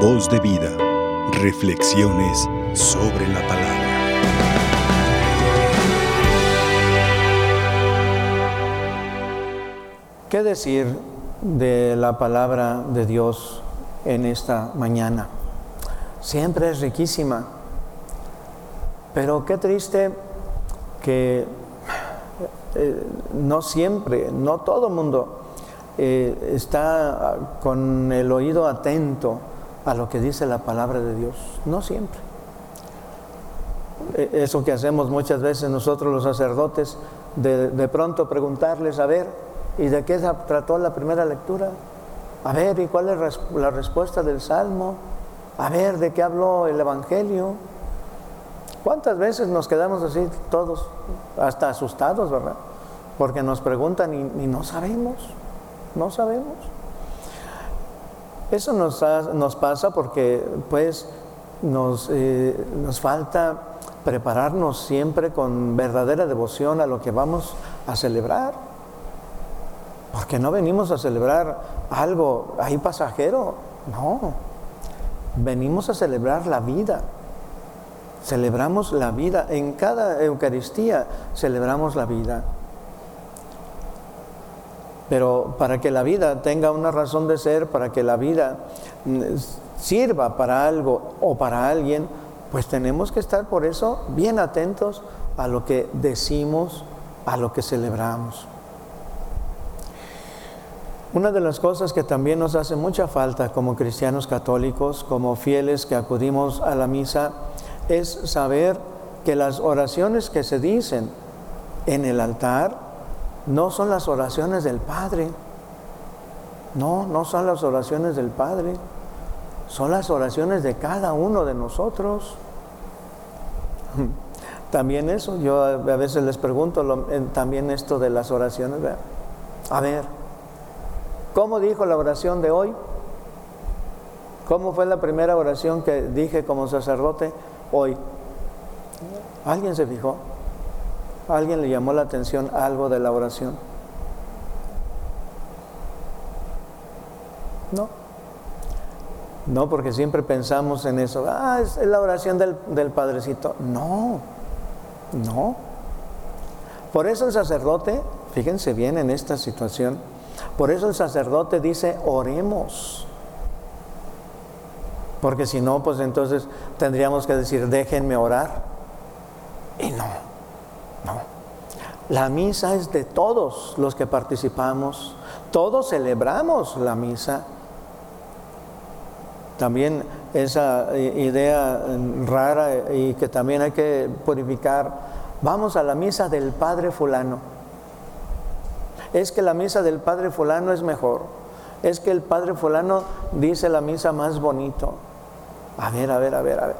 Voz de vida. Reflexiones sobre la palabra. ¿Qué decir de la palabra de Dios en esta mañana? Siempre es riquísima, pero qué triste que eh, no siempre, no todo el mundo eh, está con el oído atento a lo que dice la palabra de Dios. No siempre. E, eso que hacemos muchas veces nosotros los sacerdotes, de, pronto preguntarles, a ver, ¿y de qué trató la primera lectura? A ver, ¿y cuál es la respuesta del Salmo? A ver, ¿de qué habló el Evangelio? ¿Cuántas veces nos quedamos así todos, hasta asustados, verdad? Porque nos preguntan y no sabemos. No sabemos. Eso nos, nos pasa porque pues nos, eh, nos falta prepararnos siempre con verdadera devoción a lo que vamos a celebrar. Porque no venimos a celebrar algo ahí pasajero, no. Venimos a celebrar la vida. Celebramos la vida. En cada Eucaristía celebramos la vida. Pero para que la vida tenga una razón de ser, para que la vida mm, sirva para algo o para alguien, pues tenemos que estar por eso bien atentos a lo que decimos, a lo que celebramos. Una de las cosas que también nos hace mucha falta como cristianos católicos, como fieles que acudimos a la misa, es saber que las oraciones que se dicen en el altar no son las oraciones del Padre. No, no son las oraciones del Padre. Son las oraciones de cada uno de nosotros. También eso, yo a veces les pregunto también esto de las oraciones. A ver, ¿cómo dijo la oración de hoy? ¿Cómo fue la primera oración que dije como sacerdote hoy? ¿Alguien se fijó? Alguien le llamó la atención algo de la oración? No. No, porque siempre pensamos en eso. Ah, es la oración del, del Padrecito. No, no. Por eso el sacerdote, fíjense bien en esta situación, por eso el sacerdote dice, oremos. Porque si no, pues entonces tendríamos que decir, déjenme orar. Y no. No. La misa es de todos los que participamos. Todos celebramos la misa. También esa idea rara y que también hay que purificar. Vamos a la misa del Padre fulano. Es que la misa del Padre fulano es mejor. Es que el Padre fulano dice la misa más bonito. A ver, a ver, a ver, a ver.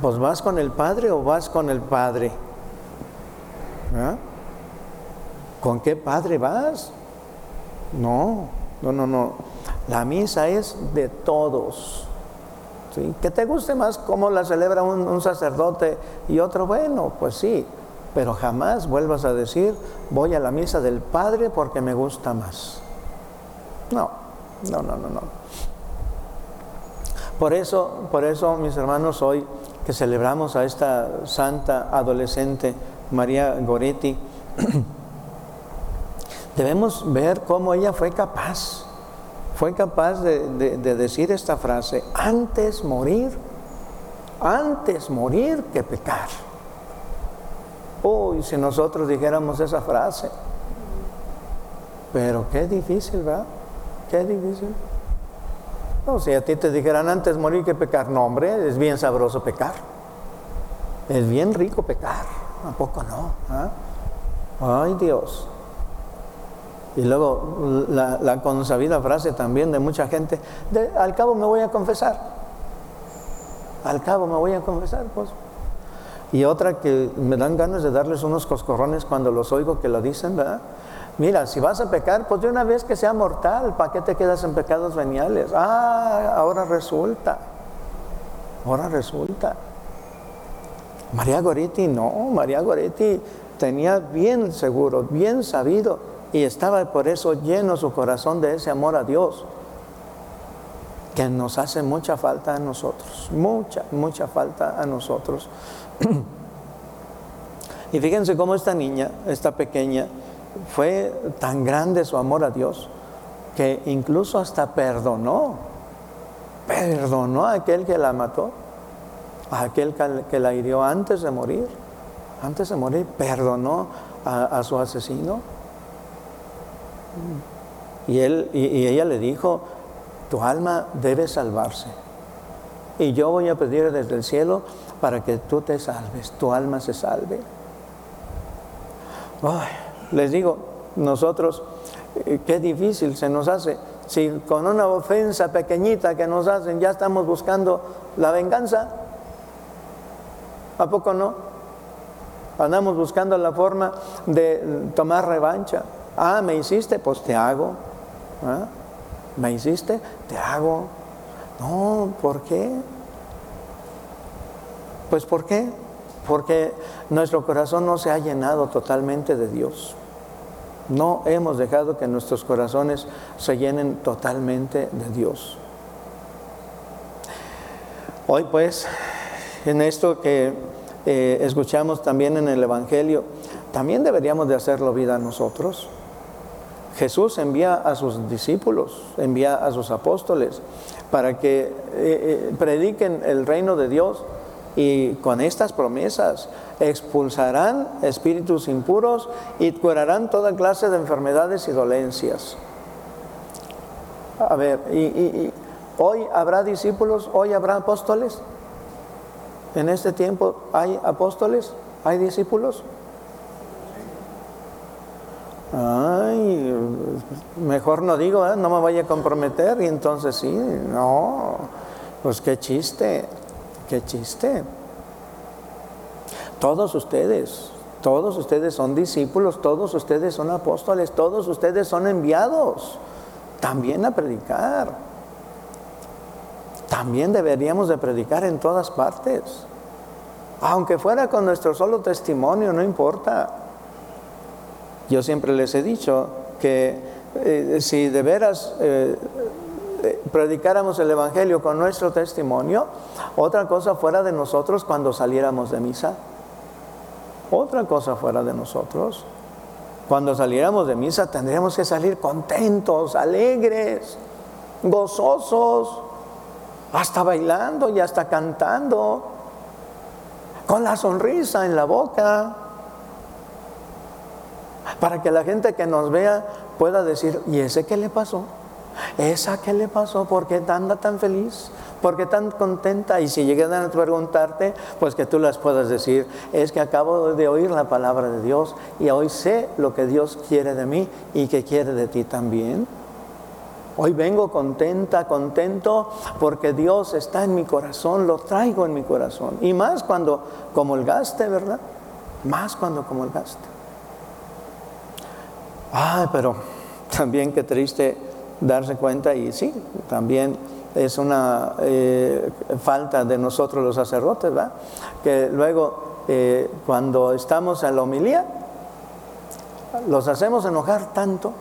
Pues vas con el Padre o vas con el Padre. ¿Ah? ¿Con qué padre vas? No, no, no, no. La misa es de todos. ¿sí? Que te guste más cómo la celebra un, sacerdote y otro, bueno, pues sí, pero jamás vuelvas a decir, voy a la misa del Padre porque me gusta más. No, no, no, no, no. Por eso, por eso, mis hermanos, hoy que celebramos a esta santa adolescente, María Goretti, debemos ver cómo ella fue capaz, fue capaz de, decir esta frase, antes morir, antes morir que pecar. Uy, si nosotros dijéramos esa frase, pero qué difícil, ¿verdad? Qué difícil. No, si a ti te dijeran antes morir que pecar, no, hombre, es bien sabroso pecar. Es bien rico pecar. ¿A poco no? ¿Ah? Ay Dios. Y luego la, consabida frase también de mucha gente, al cabo me voy a confesar. Al cabo me voy a confesar, pues. Y otra que me dan ganas de darles unos coscorrones cuando los oigo que lo dicen, ¿verdad? Mira, si vas a pecar, pues de una vez que sea mortal, ¿para qué te quedas en pecados veniales? Ah, ahora resulta. Ahora resulta. María Goretti no, María Goretti tenía bien seguro, bien sabido y estaba por eso lleno su corazón de ese amor a Dios. que nos hace mucha falta a nosotros, mucha, mucha falta a nosotros. y fíjense cómo esta niña, esta pequeña, fue tan grande su amor a Dios que incluso hasta perdonó, perdonó a aquel que la mató, a aquel que la hirió antes de morir, antes de morir, perdonó a, su asesino. Y, él, y ella le dijo, tu alma debe salvarse. Y yo voy a pedir desde el cielo para que tú te salves, tu alma se salve. les digo, nosotros, eh, qué difícil se nos hace. Si con una ofensa pequeñita que nos hacen ya estamos buscando la venganza, ¿a poco no? Andamos buscando la forma de tomar revancha. Ah, me hiciste, pues te hago. ¿Ah? ¿Me hiciste? Te hago. No, ¿por qué? Pues ¿por qué? Porque nuestro corazón no se ha llenado totalmente de Dios. No hemos dejado que nuestros corazones se llenen totalmente de Dios. Hoy pues, en esto que eh, escuchamos también en el Evangelio, también deberíamos de hacerlo vida nosotros. Jesús envía a sus discípulos, envía a sus apóstoles para que eh, eh, prediquen el reino de Dios y con estas promesas expulsarán espíritus impuros y curarán toda clase de enfermedades y dolencias. A ver, hoy habrá discípulos, hoy habrá apóstoles. En este tiempo hay apóstoles, hay discípulos. Ay, mejor no digo, ¿eh? no me vaya a comprometer y entonces sí, no, pues qué chiste, qué chiste. Todos ustedes, todos ustedes son discípulos, todos ustedes son apóstoles, todos ustedes son enviados también a predicar. También deberíamos de predicar en todas partes. Aunque fuera con nuestro solo testimonio, no importa. Yo siempre les he dicho que eh, si de veras eh, eh, predicáramos el Evangelio con nuestro testimonio, otra cosa fuera de nosotros cuando saliéramos de misa. Otra cosa fuera de nosotros. Cuando saliéramos de misa tendríamos que salir contentos, alegres, gozosos, hasta bailando y hasta cantando, con la sonrisa en la boca para que la gente que nos vea pueda decir, ¿y ese qué le pasó? ¿Esa qué le pasó? ¿Por qué anda tan feliz? ¿Por qué tan contenta? Y si llegan a preguntarte, pues que tú las puedas decir, es que acabo de oír la palabra de Dios y hoy sé lo que Dios quiere de mí y que quiere de ti también. Hoy vengo contenta, contento, porque Dios está en mi corazón, lo traigo en mi corazón. Y más cuando como el gaste, ¿verdad? Más cuando como el gaste. Ah, pero también qué triste darse cuenta y sí, también es una eh, falta de nosotros los sacerdotes, ¿verdad? Que luego eh, cuando estamos en la homilía, los hacemos enojar tanto,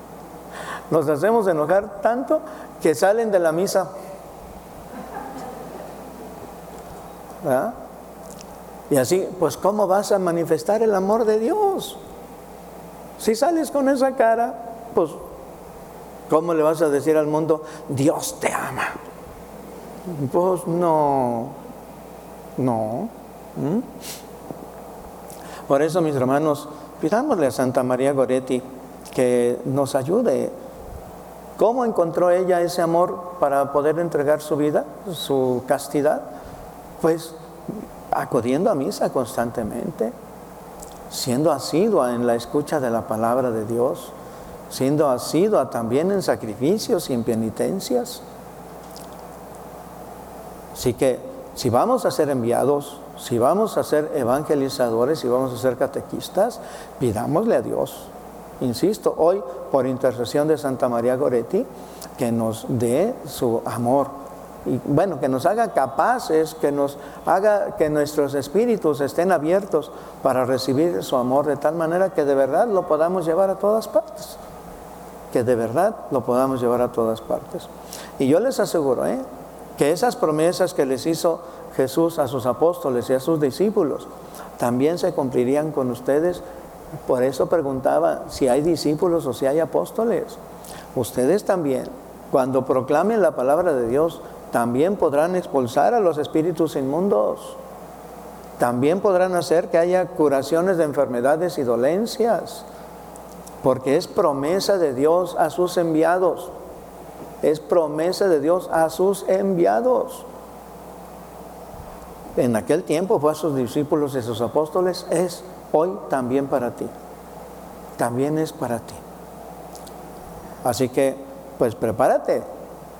los hacemos enojar tanto que salen de la misa. ¿verdad? Y así, pues ¿cómo vas a manifestar el amor de Dios? Si sales con esa cara, pues, ¿cómo le vas a decir al mundo, Dios te ama? Pues no, no. Por eso, mis hermanos, pidámosle a Santa María Goretti que nos ayude. ¿Cómo encontró ella ese amor para poder entregar su vida, su castidad? Pues acudiendo a misa constantemente siendo asidua en la escucha de la palabra de Dios, siendo asidua también en sacrificios y en penitencias. Así que si vamos a ser enviados, si vamos a ser evangelizadores, si vamos a ser catequistas, pidámosle a Dios. Insisto, hoy por intercesión de Santa María Goretti, que nos dé su amor y bueno, que nos haga capaces, que nos haga que nuestros espíritus estén abiertos para recibir su amor de tal manera que de verdad lo podamos llevar a todas partes. que de verdad lo podamos llevar a todas partes. Y yo les aseguro ¿eh? que esas promesas que les hizo Jesús a sus apóstoles y a sus discípulos también se cumplirían con ustedes. Por eso preguntaba si hay discípulos o si hay apóstoles. Ustedes también, cuando proclamen la palabra de Dios, también podrán expulsar a los espíritus inmundos. También podrán hacer que haya curaciones de enfermedades y dolencias porque es promesa de Dios a sus enviados. Es promesa de Dios a sus enviados. En aquel tiempo fue a sus discípulos y sus apóstoles, es hoy también para ti. También es para ti. Así que, pues prepárate,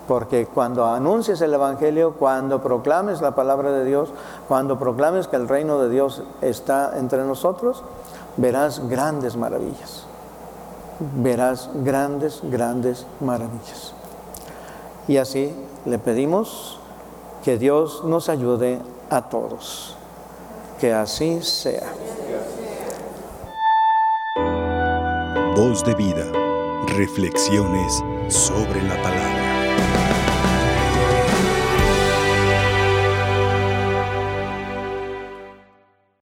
porque cuando anuncies el Evangelio, cuando proclames la palabra de Dios, cuando proclames que el reino de Dios está entre nosotros, verás grandes maravillas verás grandes, grandes maravillas. Y así le pedimos que Dios nos ayude a todos. Que así sea. Voz de vida. Reflexiones sobre la palabra. Bye.